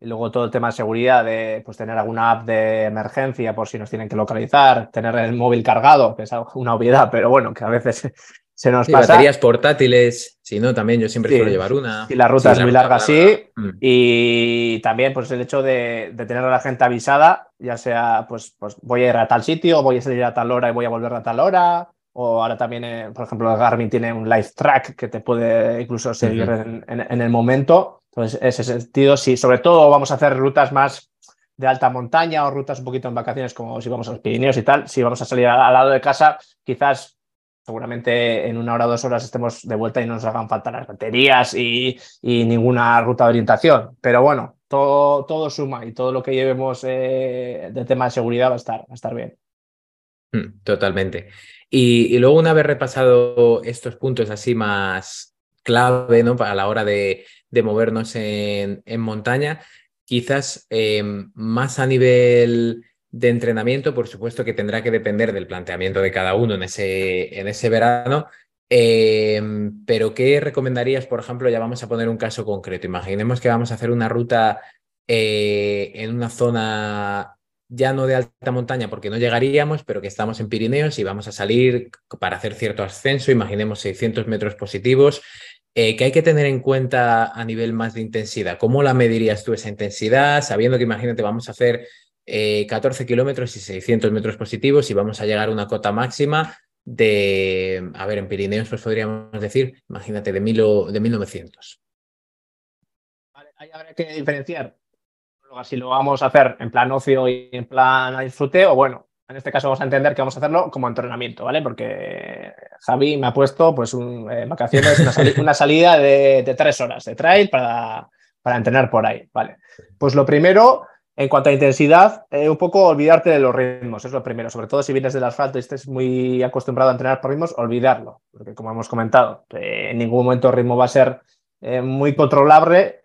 y luego todo el tema de seguridad, de pues, tener alguna app de emergencia por si nos tienen que localizar, tener el móvil cargado, que es una obviedad, pero bueno, que a veces *laughs* se nos pasa. Baterías portátiles, si no, también yo siempre suelo llevar una. Si la ruta es muy larga, sí. Mm. Y también, pues el hecho de, tener a la gente avisada, ya sea, pues, pues voy a ir a tal sitio, voy a salir a tal hora y voy a volver a tal hora. O ahora también, eh, por ejemplo, Garmin tiene un live track que te puede incluso seguir en, el momento. Entonces, ese sentido, sí, sobre todo vamos a hacer rutas más de alta montaña o rutas un poquito en vacaciones, como si vamos a los Pirineos y tal. Si vamos a salir al lado de casa, quizás seguramente en una hora o dos horas estemos de vuelta y no nos hagan falta las baterías y, ninguna ruta de orientación. Pero bueno, todo, todo suma y todo lo que llevemos eh, de tema de seguridad va a estar, a estar bien. Mm, totalmente. Y, luego una vez repasado estos puntos así más clave ¿no? a la hora de, movernos en, montaña, quizás eh, más a nivel de entrenamiento, por supuesto que tendrá que depender del planteamiento de cada uno en ese, en ese verano. Em, pero, ¿qué recomendarías, por ejemplo? Ya vamos a poner un caso concreto. Imaginemos que vamos a hacer una ruta eh, en una zona ya no de alta montaña porque no llegaríamos, pero que estamos en Pirineos y vamos a salir para hacer cierto ascenso, imaginemos 600 metros positivos. Eh, ¿Qué hay que tener en cuenta a nivel más de intensidad? ¿Cómo la medirías tú esa intensidad? Sabiendo que imagínate, vamos a hacer 14 eh, kilómetros y 600 metros positivos y vamos a llegar a una cota máxima de, a ver, en Pirineos pues podríamos decir, imagínate, de, mil de 1900. Vale, ahí habrá que diferenciar si lo vamos a hacer en plan ocio y en plan disfrute, o bueno, en este caso vamos a entender que vamos a hacerlo como entrenamiento, ¿vale? Porque Javi me ha puesto pues eh, vacaciones, una, salida de, de, tres horas de trail para, para entrenar por ahí, ¿vale? Pues lo primero en cuanto a intensidad, eh, un poco olvidarte de los ritmos, es lo primero. Sobre todo si vienes del asfalto y estés muy acostumbrado a entrenar por ritmos, olvidarlo. Porque como hemos comentado, eh, en ningún momento el ritmo va a ser eh, muy controlable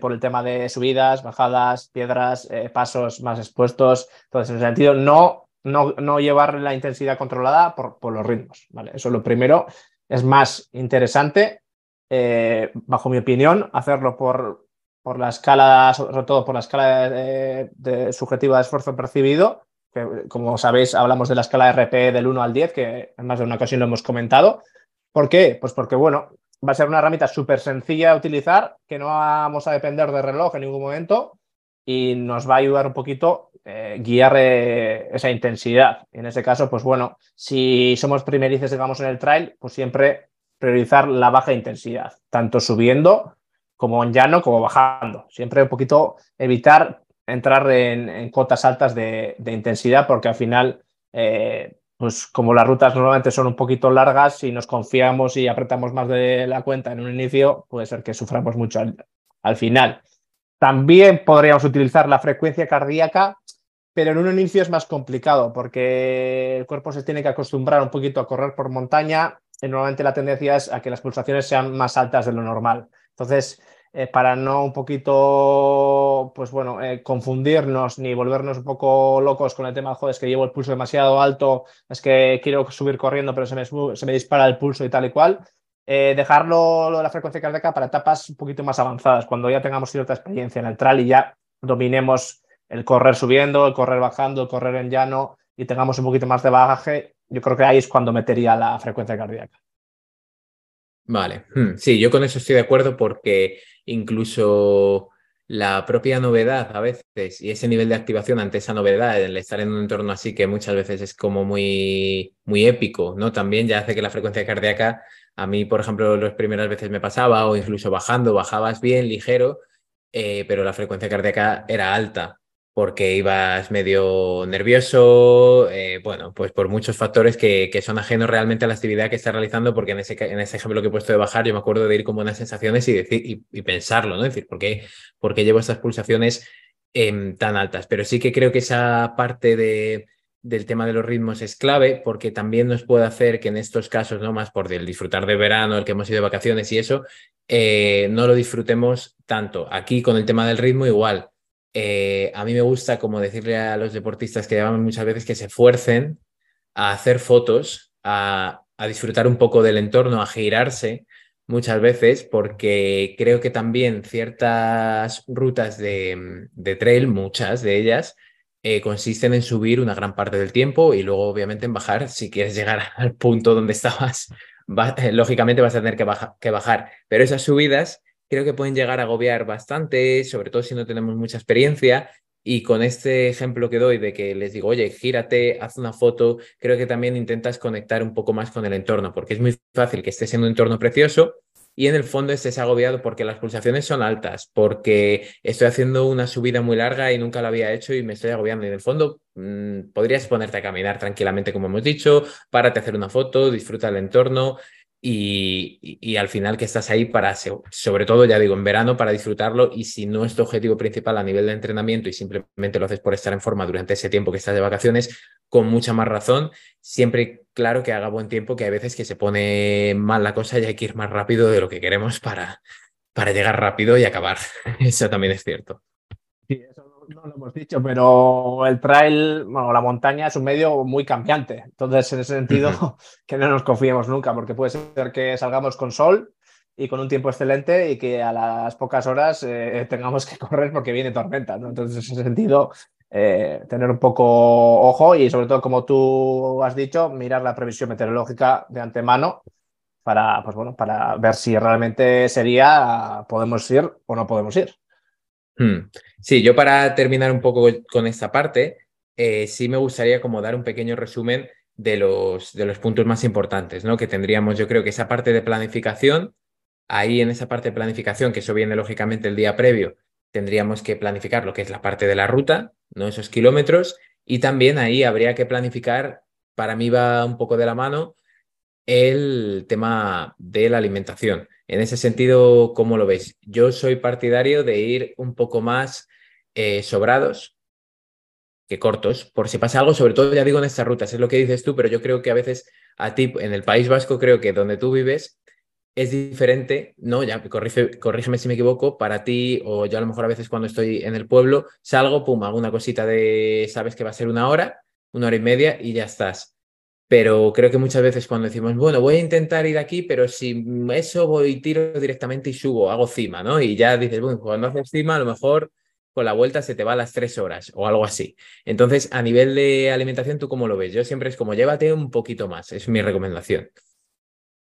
por el tema de subidas, bajadas, piedras, pasos más expuestos. Entonces, en ese sentido, no, no, no llevar la intensidad controlada por, por, los ritmos. ¿vale? Eso es lo primero. Es más interesante, bajo mi opinión, hacerlo por por la escala, sobre todo por la escala subjetiva de esfuerzo percibido, que como sabéis hablamos de la escala RPE del 1 al 10, que en más de una ocasión lo hemos comentado. ¿Por qué? Pues porque, bueno, va a ser una herramienta súper sencilla de utilizar, que no vamos a depender de reloj en ningún momento y nos va a ayudar un poquito eh, guiar eh, esa intensidad. En ese caso, pues bueno, si somos primerices, digamos, en el trail, pues siempre priorizar la baja intensidad, tanto subiendo como en llano como bajando. Siempre un poquito evitar entrar en, cotas altas de, intensidad porque al final, eh, pues como las rutas normalmente son un poquito largas, si nos confiamos y apretamos más de la cuenta en un inicio, puede ser que suframos mucho al, final. También podríamos utilizar la frecuencia cardíaca, pero en un inicio es más complicado porque el cuerpo se tiene que acostumbrar un poquito a correr por montaña y normalmente la tendencia es a que las pulsaciones sean más altas de lo normal. Entonces, eh, para no un poquito, pues bueno, eh, confundirnos ni volvernos un poco locos con el tema, joder, es que llevo el pulso demasiado alto, es que quiero subir corriendo, pero se me, se me dispara el pulso y tal y cual. Eh, dejarlo lo de la frecuencia cardíaca para etapas un poquito más avanzadas, cuando ya tengamos cierta experiencia en el trail y ya dominemos el correr subiendo, el correr bajando, el correr en llano y tengamos un poquito más de bagaje, yo creo que ahí es cuando metería la frecuencia cardíaca. Vale, hmm, sí, yo con eso estoy de acuerdo porque incluso la propia novedad a veces y ese nivel de activación ante esa novedad, el estar en un entorno así que muchas veces es como muy, muy épico, ¿no? También ya hace que la frecuencia cardíaca, a mí, por ejemplo, las primeras veces me pasaba o incluso bajando, bajabas bien, ligero, eh, pero la frecuencia cardíaca era alta porque ibas medio nervioso, eh, bueno, pues por muchos factores que, son ajenos realmente a la actividad que estás realizando, porque en ese, en ese ejemplo que he puesto de bajar, yo me acuerdo de ir con buenas sensaciones y, decir, y, pensarlo, ¿no? Es decir, ¿por qué, por qué llevo estas pulsaciones em, tan altas? Pero sí que creo que esa parte de, del tema de los ritmos es clave, porque también nos puede hacer que en estos casos, no más por el disfrutar de verano, el que hemos ido de vacaciones y eso, eh, no lo disfrutemos tanto. Aquí con el tema del ritmo igual eh, a mí me gusta como decirle a los deportistas que llaman muchas veces que se esfuercen a hacer fotos, a, disfrutar un poco del entorno, a girarse muchas veces, porque creo que también ciertas rutas de, trail, muchas de ellas, eh, consisten en subir una gran parte del tiempo y luego obviamente en bajar si quieres llegar *laughs* al punto donde estabas. lógicamente vas a tener que, que bajar, pero esas subidas creo que pueden llegar a agobiar bastante, sobre todo si no tenemos mucha experiencia. Y con este ejemplo que doy de que les digo, oye, gírate, haz una foto, creo que también intentas conectar un poco más con el entorno, porque es muy fácil que estés en un entorno precioso y en el fondo estés agobiado porque las pulsaciones son altas, porque estoy haciendo una subida muy larga y nunca la había hecho y me estoy agobiando. Y en el fondo mmm, podrías ponerte a caminar tranquilamente, como hemos dicho, párate a hacer una foto, disfruta del entorno, y, al final que estás ahí para, sobre todo, ya digo, en verano para disfrutarlo y si no es tu objetivo principal a nivel de entrenamiento y simplemente lo haces por estar en forma durante ese tiempo que estás de vacaciones, con mucha más razón, siempre claro que haga buen tiempo, que hay veces que se pone mal la cosa y hay que ir más rápido de lo que queremos para, para llegar rápido y acabar. *laughs* Eso también es cierto. Sí, eso no lo hemos dicho, pero el trail, bueno, la montaña es un medio muy cambiante. Entonces, en ese sentido, *laughs* que no nos confiemos nunca, porque puede ser que salgamos con sol y con un tiempo excelente y que a las pocas horas eh, tengamos que correr porque viene tormenta. Entonces, en ese sentido, eh, tener un poco ojo y sobre todo, como tú has dicho, mirar la previsión meteorológica de antemano para, pues bueno, para ver si realmente sería podemos ir o no podemos ir. Hmm. Sí, yo para terminar un poco con esta parte, eh, sí me gustaría como dar un pequeño resumen de los, de los puntos más importantes, ¿no? Que tendríamos, yo creo que esa parte de planificación, ahí en esa parte de planificación, que eso viene lógicamente el día previo, tendríamos que planificar lo que es la parte de la ruta, ¿no? Esos kilómetros, y también ahí habría que planificar, para mí va un poco de la mano, el tema de la alimentación. En ese sentido, ¿cómo lo veis? Yo soy partidario de ir un poco más eh, sobrados que cortos, por si pasa algo, sobre todo ya digo en estas rutas, es lo que dices tú, pero yo creo que a veces a ti en el País Vasco, creo que donde tú vives es diferente, ¿no? Ya corrígeme si me equivoco, para ti o yo a lo mejor a veces cuando estoy en el pueblo salgo, pum, hago una cosita de, sabes que va a ser una hora, una hora y media y ya estás pero creo que muchas veces cuando decimos, bueno, voy a intentar ir aquí, pero si eso voy, tiro directamente y subo, hago cima, ¿no? Y ya dices, bueno, cuando haces cima, a lo mejor con la vuelta se te va a las tres horas o algo así. Entonces, a nivel de alimentación, ¿tú cómo lo ves? Yo siempre es como, llévate un poquito más, es mi recomendación.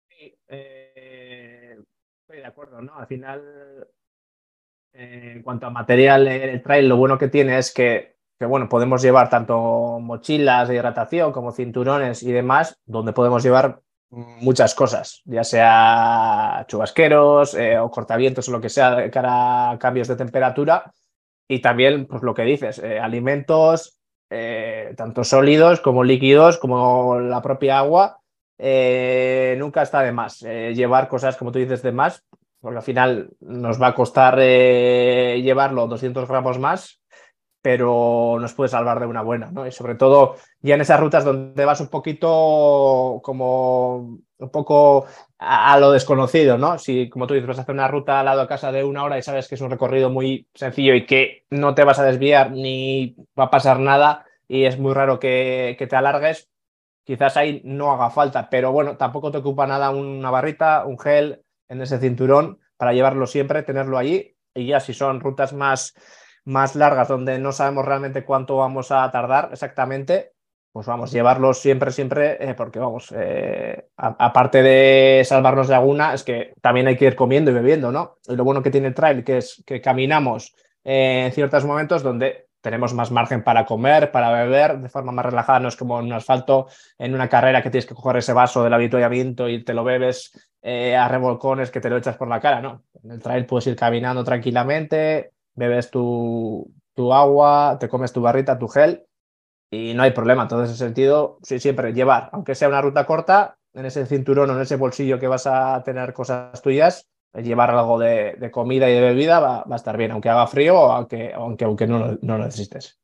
Sí, eh, estoy de acuerdo, ¿no? Al final, eh, en cuanto a material, el trail, lo bueno que tiene es que que bueno, podemos llevar tanto mochilas de hidratación como cinturones y demás, donde podemos llevar muchas cosas, ya sea chubasqueros eh, o cortavientos o lo que sea de cara a cambios de temperatura. Y también, pues lo que dices, eh, alimentos, eh, tanto sólidos como líquidos, como la propia agua. nunca está de más llevar cosas, como tú dices, de más, porque al final nos va a costar llevarlo 200 gramos más pero nos puede salvar de una buena, ¿no? Y sobre todo ya en esas rutas donde vas un poquito como un poco a, lo desconocido, ¿no? Si, como tú dices, vas a hacer una ruta al lado de casa de una hora y sabes que es un recorrido muy sencillo y que no te vas a desviar ni va a pasar nada y es muy raro que, que te alargues, quizás ahí no haga falta, pero bueno, tampoco te ocupa nada una barrita, un gel en ese cinturón para llevarlo siempre, tenerlo allí y ya si son rutas más más largas donde no sabemos realmente cuánto vamos a tardar exactamente, pues vamos, llevarlos siempre, siempre, eh, porque vamos, eh, aparte de salvarnos de alguna, es que también hay que ir comiendo y bebiendo, ¿no? Y lo bueno que tiene el trail, que es que caminamos en ciertos momentos donde tenemos más margen para comer, para beber de forma más relajada, no es como en un asfalto, en una carrera que tienes que coger ese vaso del habituallamiento y te lo bebes eh, a revolcones que te lo echas por la cara, ¿no? En el trail puedes ir caminando tranquilamente, bebes tu, tu agua, te comes tu barrita, tu gel y no hay problema. En todo ese sentido, sí, siempre llevar, aunque sea una ruta corta, en ese cinturón o en ese bolsillo que vas a tener cosas tuyas, llevar algo de, comida y de bebida va, a estar bien, aunque haga frío o aunque, aunque, aunque no, no lo necesites.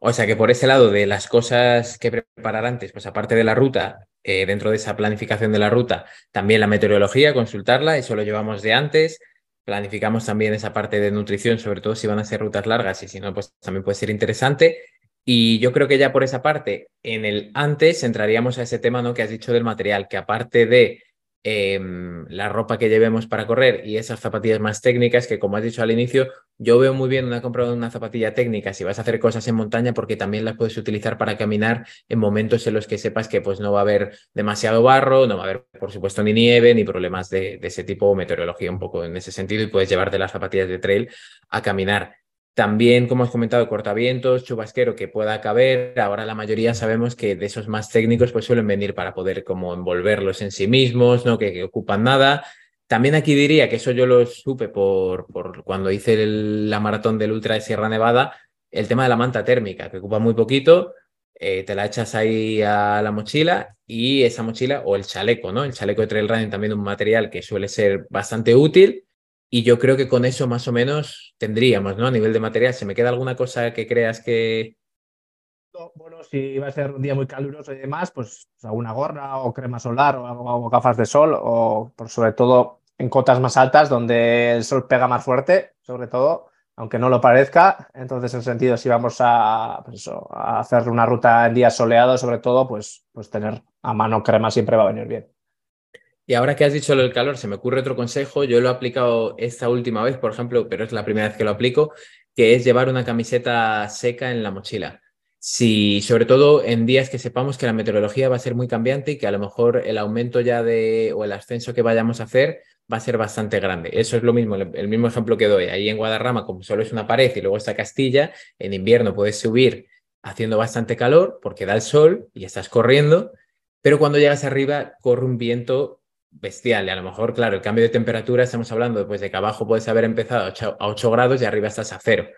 O sea que por ese lado de las cosas que preparar antes, pues aparte de la ruta, eh, dentro de esa planificación de la ruta, también la meteorología, consultarla, eso lo llevamos de antes planificamos también esa parte de nutrición, sobre todo si van a ser rutas largas y si no, pues también puede ser interesante. Y yo creo que ya por esa parte, en el antes entraríamos a ese tema ¿no? que has dicho del material, que aparte de Em, la ropa que llevemos para correr y esas zapatillas más técnicas que como has dicho al inicio, yo veo muy bien una compra de una zapatilla técnica si vas a hacer cosas en montaña porque también las puedes utilizar para caminar en momentos en los que sepas que pues no va a haber demasiado barro, no va a haber por supuesto ni nieve ni problemas de, de ese tipo meteorología un poco en ese sentido y puedes llevarte las zapatillas de trail a caminar. También, como has comentado, cortavientos, chubasquero que pueda caber. Ahora la mayoría sabemos que de esos más técnicos pues suelen venir para poder como envolverlos en sí mismos, ¿no? Que, ocupan nada. También aquí diría que eso yo lo supe por, por cuando hice la maratón del Ultra de Sierra Nevada, el tema de la manta térmica, que ocupa muy poquito, eh, te la echas ahí a la mochila y esa mochila o el chaleco, ¿no? El chaleco de trail running también un material que suele ser bastante útil y yo creo que con eso más o menos tendríamos, ¿no? A nivel de material, ¿se me queda alguna cosa que creas que... Bueno, si va a ser un día muy caluroso y demás, pues, pues alguna gorra o crema solar o, gafas de sol o por sobre todo en cotas más altas donde el sol pega más fuerte, sobre todo, aunque no lo parezca. Entonces, en sentido, si vamos a, pues a hacer una ruta en días soleados, sobre todo, pues, pues tener a mano crema siempre va a venir bien. Y ahora que has dicho lo del calor, se me ocurre otro consejo. Yo lo he aplicado esta última vez, por ejemplo, pero es la primera vez que lo aplico, que es llevar una camiseta seca en la mochila. Si, sobre todo en días que sepamos que la meteorología va a ser muy cambiante y que a lo mejor el aumento ya de o el ascenso que vayamos a hacer va a ser bastante grande. Eso es lo mismo, el mismo ejemplo que doy. Ahí en Guadarrama, como solo es una pared y luego está Castilla, en invierno puedes subir haciendo bastante calor porque da el sol y estás corriendo, pero cuando llegas arriba corre un viento bestial. Y a lo mejor, claro, el cambio de temperatura, estamos hablando pues, de que abajo puedes haber empezado a 8, grados y arriba estás a cero.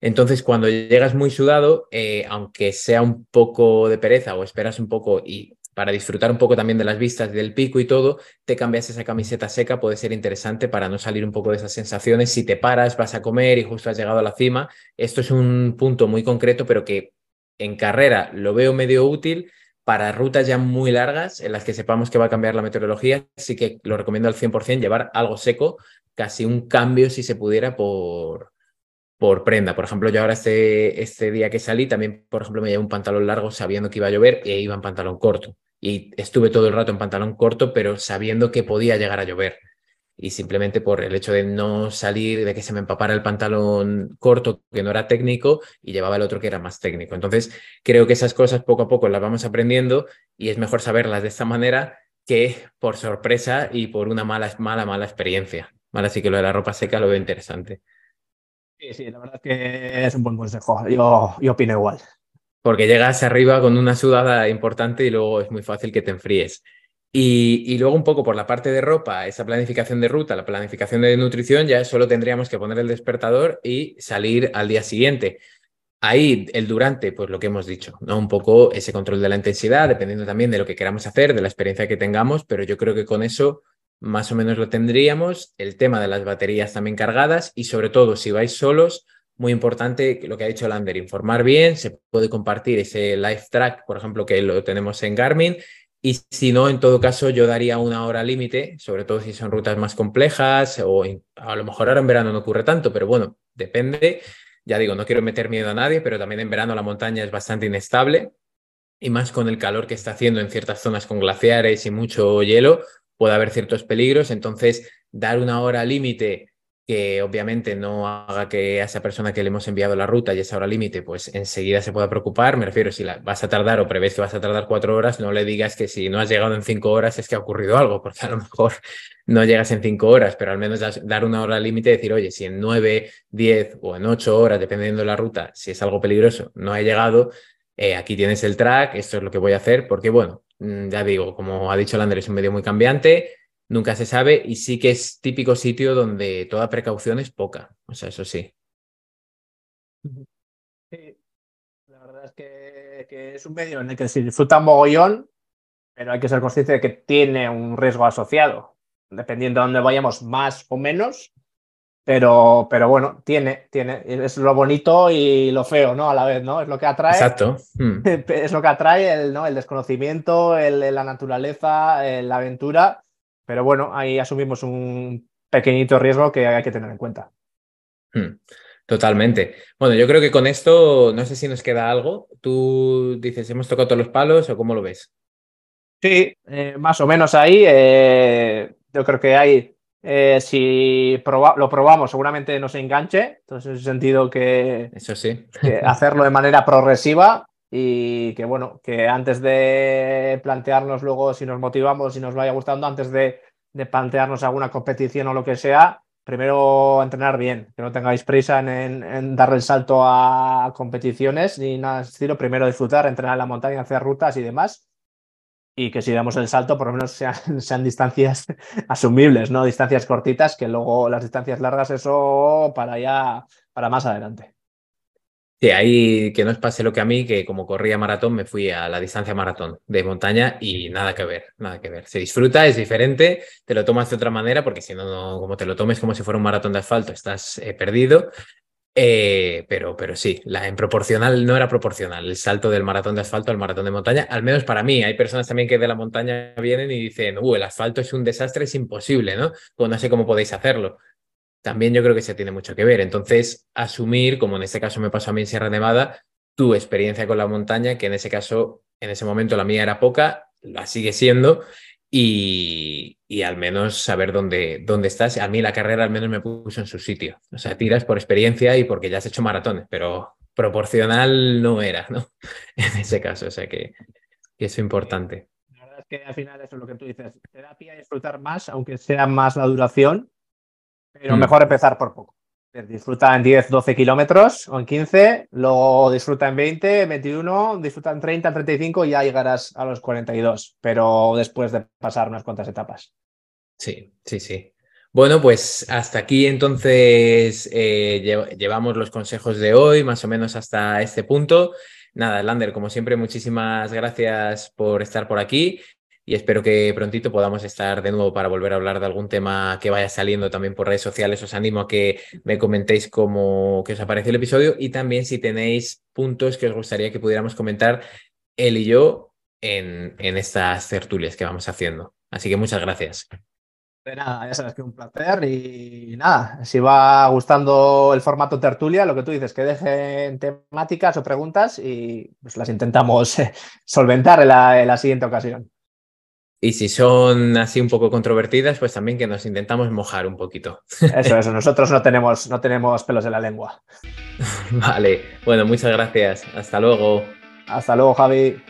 Entonces, cuando llegas muy sudado, eh, aunque sea un poco de pereza o esperas un poco y para disfrutar un poco también de las vistas del pico y todo, te cambias esa camiseta seca, puede ser interesante para no salir un poco de esas sensaciones. Si te paras, vas a comer y justo has llegado a la cima, esto es un punto muy concreto, pero que en carrera lo veo medio útil para rutas ya muy largas en las que sepamos que va a cambiar la meteorología, sí que lo recomiendo al 100% llevar algo seco, casi un cambio si se pudiera por, por prenda. Por ejemplo, yo ahora este, este día que salí, también, por ejemplo, me llevé un pantalón largo sabiendo que iba a llover e iba en pantalón corto. Y estuve todo el rato en pantalón corto, pero sabiendo que podía llegar a llover. Y simplemente por el hecho de no salir, de que se me empapara el pantalón corto, que no era técnico, y llevaba el otro que era más técnico. Entonces, creo que esas cosas poco a poco las vamos aprendiendo y es mejor saberlas de esta manera que por sorpresa y por una mala, mala, mala experiencia. Vale, así que lo de la ropa seca lo veo interesante. Sí, sí, la verdad es que es un buen consejo. Yo, yo opino igual. Porque llegas arriba con una sudada importante y luego es muy fácil que te enfríes. Y, luego un poco por la parte de ropa, esa planificación de ruta, la planificación de nutrición, ya solo tendríamos que poner el despertador y salir al día siguiente. Ahí el durante, pues lo que hemos dicho, ¿no? Un poco ese control de la intensidad, dependiendo también de lo que queramos hacer, de la experiencia que tengamos, pero yo creo que con eso más o menos lo tendríamos. El tema de las baterías también cargadas y sobre todo si vais solos, muy importante lo que ha dicho Lander, informar bien, se puede compartir ese live track, por ejemplo, que lo tenemos en Garmin. Y si no, en todo caso, yo daría una hora límite, sobre todo si son rutas más complejas o a lo mejor ahora en verano no ocurre tanto, pero bueno, depende. Ya digo, no quiero meter miedo a nadie, pero también en verano la montaña es bastante inestable y más con el calor que está haciendo en ciertas zonas con glaciares y mucho hielo, puede haber ciertos peligros, entonces dar una hora límite que obviamente no haga que a esa persona que le hemos enviado la ruta y esa hora límite, pues enseguida se pueda preocupar. Me refiero, si la vas a tardar o prevés que vas a tardar cuatro horas, no le digas que si no has llegado en cinco horas es que ha ocurrido algo, *laughs* porque a lo mejor no llegas en cinco horas, pero al menos dar una hora límite y decir, oye, si en nueve, diez o en ocho horas, dependiendo de la ruta, si es algo peligroso, no he llegado, eh, aquí tienes el track, esto es lo que voy a hacer, porque bueno, Mm, ya digo, como ha dicho Lander, es un medio muy cambiante, nunca se sabe y sí que es típico sitio donde toda precaución es poca, o sea, eso sí. Sí, la verdad es que, es un medio en el que se disfruta mogollón, pero hay que ser consciente de que tiene un riesgo asociado. Dependiendo de dónde vayamos, más o menos, pero, pero bueno, tiene, tiene, es lo bonito y lo feo, ¿no? A la vez, ¿no? Es lo que atrae. Exacto. Hmm. *laughs* Es lo que atrae el, ¿no? el desconocimiento, el, la naturaleza, la aventura. Pero bueno, ahí asumimos un pequeñito riesgo que hay que tener en cuenta. Hmm. Totalmente. Bueno, yo creo que con esto, no sé si nos queda algo. Tú dices, ¿hemos tocado todos los palos o cómo lo ves? Sí, eh, más o menos ahí. Eh, yo creo que hay eh, si lo probamos, seguramente no se enganche. Entonces, en ese sentido, que, Eso sí. hacerlo de manera progresiva y que, bueno, que antes de plantearnos luego si nos motivamos, si nos vaya gustando, antes de, plantearnos alguna competición o lo que sea, primero entrenar bien, que no tengáis prisa en, darle el salto a competiciones ni nada estilo. Primero disfrutar, entrenar en la montaña, hacer rutas y demás y que si damos el salto, por lo menos sean, *laughs* sean, distancias *laughs* asumibles, ¿no? Distancias cortitas, que luego las distancias largas, eso para ya, para más adelante. Sí, ahí que no os pase lo que a mí, que como corría maratón, me fui a la distancia maratón de montaña y nada que ver, nada que ver. Se disfruta, es diferente, te lo tomas de otra manera, porque si no, como te lo tomes como si fuera un maratón de asfalto, estás eh, perdido. Eh, pero, pero sí, la, en proporcional no era proporcional el salto del maratón de asfalto al maratón de montaña, al menos para mí. Hay personas también que de la montaña vienen y dicen, uh, el asfalto es un desastre, es imposible, ¿no? Pues no sé cómo podéis hacerlo. También yo creo que se tiene mucho que ver. Entonces, asumir, como en este caso me pasó a mí en Sierra Nevada, tu experiencia con la montaña, que en ese caso, en ese momento la mía era poca, la sigue siendo, y, y, al menos saber dónde, dónde estás. A mí la carrera al menos me puso en su sitio. O sea, tiras por experiencia y porque ya has hecho maratones, pero proporcional no era, ¿no? *laughs* En ese caso, o sea que, eso es importante. La verdad es que al final eso es lo que tú dices. Terapia y disfrutar más, aunque sea más la duración, pero mm. mejor empezar por poco. Disfruta en 10, 12 kilómetros o en 15, luego disfruta en 20, 21, disfruta en 30, 35 y ya llegarás a los 42, pero después de pasar unas cuantas etapas. Sí, sí, sí. Bueno, pues hasta aquí entonces eh, llevamos los consejos de hoy, más o menos hasta este punto. Nada, Lander, como siempre, muchísimas gracias por estar por aquí y espero que prontito podamos estar de nuevo para volver a hablar de algún tema que vaya saliendo también por redes sociales. Os animo a que me comentéis cómo que os aparece el episodio y también si tenéis puntos que os gustaría que pudiéramos comentar él y yo en, en estas tertulias que vamos haciendo. Así que muchas gracias. De nada, ya sabes que un placer y nada, si va gustando el formato tertulia, lo que tú dices, que dejen temáticas o preguntas y pues las intentamos *laughs* solventar en la, siguiente ocasión. Y si son así un poco controvertidas, pues también que nos intentamos mojar un poquito. Eso, eso, *laughs* nosotros no tenemos, no tenemos pelos en la lengua. Vale, bueno, muchas gracias. Hasta luego. Hasta luego, Javi.